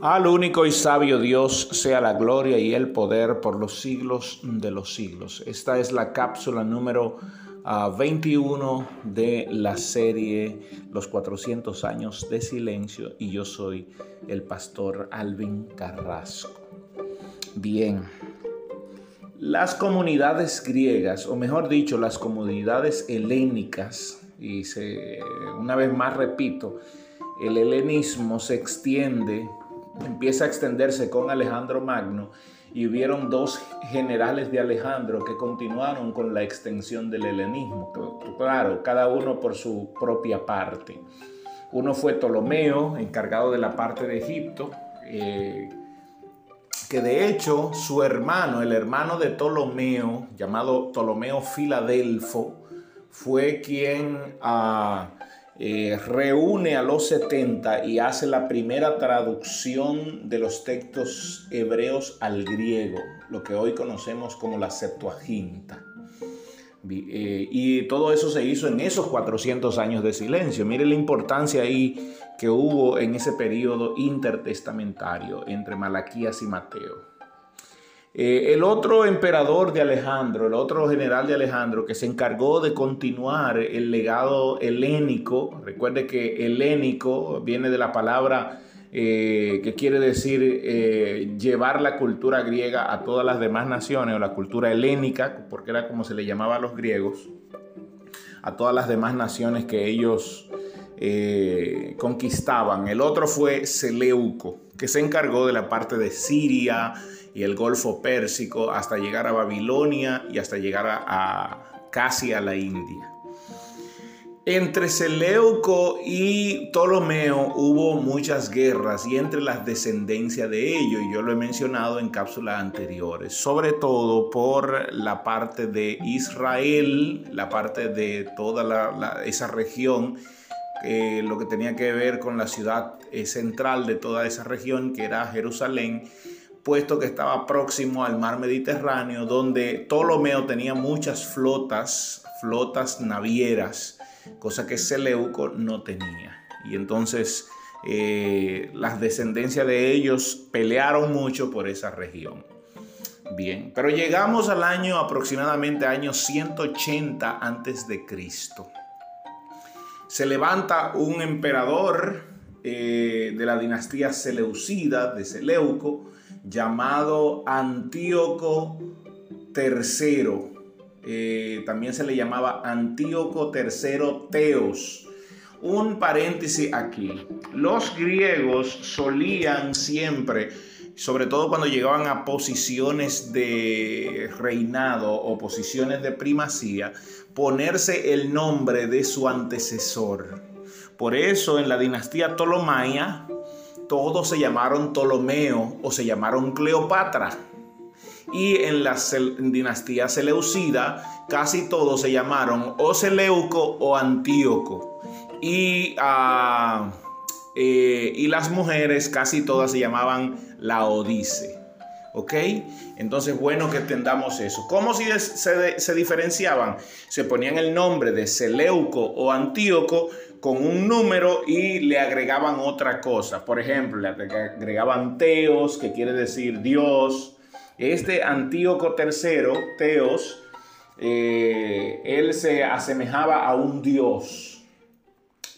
Al único y sabio Dios sea la gloria y el poder por los siglos de los siglos. Esta es la cápsula número 21 ah, de la serie Los 400 años de silencio y yo soy el pastor Alvin Carrasco. Bien, las comunidades griegas, o mejor dicho, las comunidades helénicas, y una vez más repito, el helenismo se extiende empieza a extenderse con Alejandro Magno y hubieron dos generales de Alejandro que continuaron con la extensión del helenismo, claro, cada uno por su propia parte. Uno fue Ptolomeo, encargado de la parte de Egipto, eh, que de hecho su hermano, el hermano de Ptolomeo, llamado Ptolomeo Filadelfo, fue quien... Ah, eh, reúne a los 70 y hace la primera traducción de los textos hebreos al griego, lo que hoy conocemos como la Septuaginta. Eh, y todo eso se hizo en esos 400 años de silencio. Mire la importancia ahí que hubo en ese periodo intertestamentario entre Malaquías y Mateo. Eh, el otro emperador de Alejandro, el otro general de Alejandro que se encargó de continuar el legado helénico, recuerde que helénico viene de la palabra eh, que quiere decir eh, llevar la cultura griega a todas las demás naciones, o la cultura helénica, porque era como se le llamaba a los griegos, a todas las demás naciones que ellos conquistaban. El otro fue Seleuco, que se encargó de la parte de Siria, y el Golfo Pérsico hasta llegar a Babilonia y hasta llegar a, casi a la India. Entre Seleuco y Ptolomeo hubo muchas guerras y entre las descendencias de ellos, y yo lo he mencionado en cápsulas anteriores, sobre todo por la parte de Israel, la parte de toda esa región, eh, lo que tenía que ver con la ciudad eh, central de toda esa región, que era Jerusalén, puesto que estaba próximo al mar Mediterráneo, donde Ptolomeo tenía muchas flotas, flotas navieras, cosa que Seleuco no tenía. Y entonces eh, las descendencias de ellos pelearon mucho por esa región. Bien, pero llegamos al año aproximadamente año 180 antes de Cristo. Se levanta un emperador eh, de la dinastía Seleucida, de Seleuco, llamado Antíoco III. Eh, también se le llamaba Antíoco III Teos. Un paréntesis aquí. Los griegos solían siempre, sobre todo cuando llegaban a posiciones de reinado o posiciones de primacía, ponerse el nombre de su antecesor. Por eso en la dinastía Ptolomaya, todos se llamaron Ptolomeo o se llamaron Cleopatra. Y en la dinastía Seleucida casi todos se llamaron o Seleuco o Antíoco. Y, ah, eh, y las mujeres casi todas se llamaban Laodice. ¿Ok? Entonces, bueno que entendamos eso. ¿Cómo se, se, diferenciaban? Se ponían el nombre de Seleuco o Antíoco con un número y le agregaban otra cosa. Por ejemplo, le agregaban Teos, que quiere decir Dios. Este Antíoco III, Teos, eh, él se asemejaba a un Dios.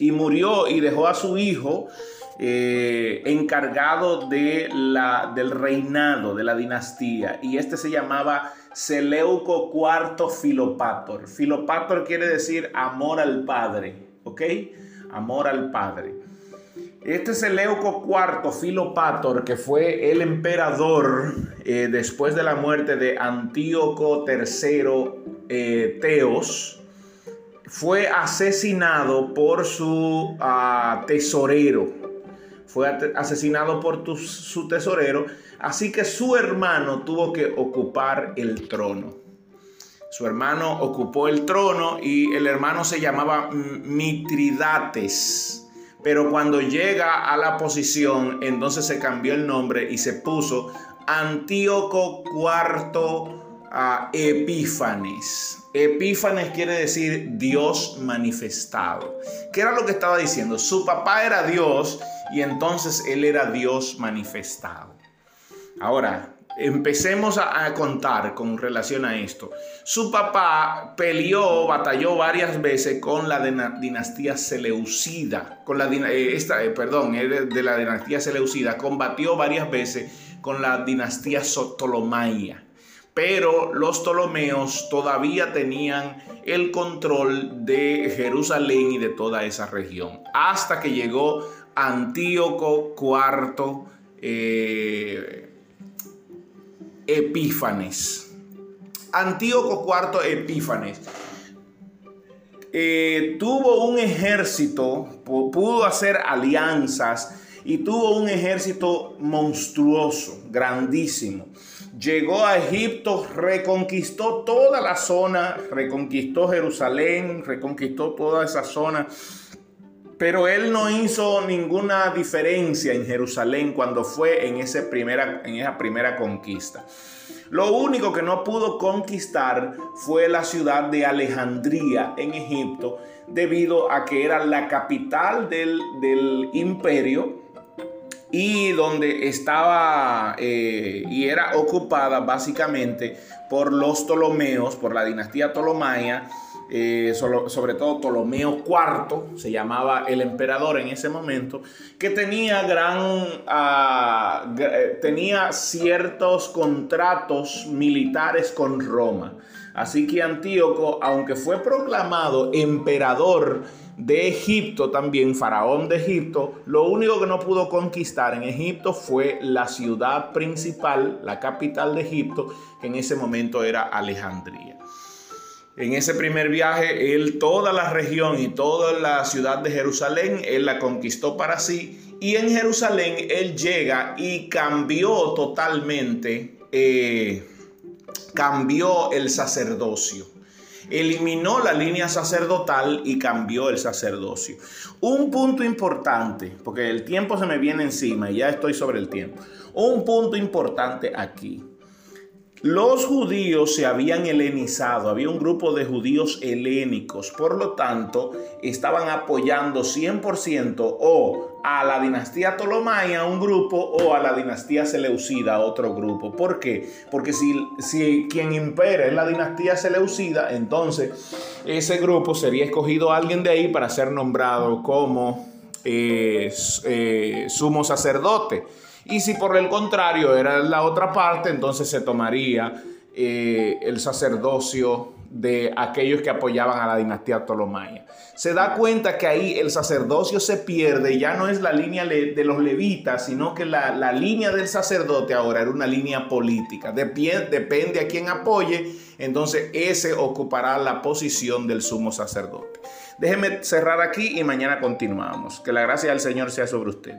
Y murió y dejó a su hijo eh, encargado de la, del reinado, de la dinastía. Y este se llamaba Seleuco IV Filopator. Filopator quiere decir amor al Padre, ¿ok? Amor al Padre. Este Seleuco IV Filopator, que fue el emperador eh, después de la muerte de Antíoco III eh, Teos, fue asesinado por su ah, tesorero fue asesinado por su tesorero, así que su hermano tuvo que ocupar el trono. Su hermano ocupó el trono y el hermano se llamaba Mitridates. Pero cuando llega a la posición, entonces se cambió el nombre y se puso Antíoco IV Epífanes. Epífanes quiere decir Dios manifestado. ¿Qué era lo que estaba diciendo? Su papá era Dios y entonces él era Dios manifestado. Ahora, empecemos a, contar con relación a esto. Su papá peleó, batalló varias veces con la dinastía Seleucida, con la eh, esta, eh, perdón, de la dinastía Seleucida, combatió varias veces con la dinastía Ptolomaya. Pero los Ptolomeos todavía tenían el control de Jerusalén y de toda esa región, hasta que llegó Antíoco IV. Eh, Epífanes. Antíoco IV Epífanes eh, tuvo un ejército, pudo hacer alianzas y tuvo un ejército monstruoso, grandísimo. Llegó a Egipto, reconquistó toda la zona, reconquistó Jerusalén, reconquistó toda esa zona pero él no hizo ninguna diferencia en Jerusalén cuando fue en, esa primera conquista. Lo único que no pudo conquistar fue la ciudad de Alejandría en Egipto, debido a que era la capital del, imperio y donde estaba eh, y era ocupada básicamente por los Ptolomeos, por la dinastía Ptolomaya eh, sobre todo Ptolomeo IV, se llamaba el emperador en ese momento, que tenía gran, ah, eh, tenía ciertos contratos militares con Roma. Así que Antíoco, aunque fue proclamado emperador de Egipto también, faraón de Egipto, lo único que no pudo conquistar en Egipto fue la ciudad principal, la capital de Egipto, que en ese momento era Alejandría. En ese primer viaje, él toda la región y toda la ciudad de Jerusalén, él la conquistó para sí. Y en Jerusalén él llega y cambió totalmente, eh, cambió el sacerdocio. Eliminó la línea sacerdotal y cambió el sacerdocio. Un punto importante, porque el tiempo se me viene encima y ya estoy sobre el tiempo. Un punto importante aquí. Los judíos se habían helenizado, había un grupo de judíos helénicos, por lo tanto, estaban apoyando 100% o a la dinastía Ptolomaya, un grupo, o a la dinastía Seleucida, otro grupo. ¿Por qué? Porque si, si quien impera es la dinastía Seleucida, entonces ese grupo sería escogido alguien de ahí para ser nombrado como eh, eh, sumo sacerdote. Y si por el contrario era la otra parte, entonces se tomaría eh, el sacerdocio de aquellos que apoyaban a la dinastía Ptolomaya. Se da cuenta que ahí el sacerdocio se pierde, ya no es la línea de los levitas, sino que la, línea del sacerdote ahora era una línea política. depende a quién apoye, entonces ese ocupará la posición del sumo sacerdote. Déjeme cerrar aquí y mañana continuamos. Que la gracia del Señor sea sobre usted.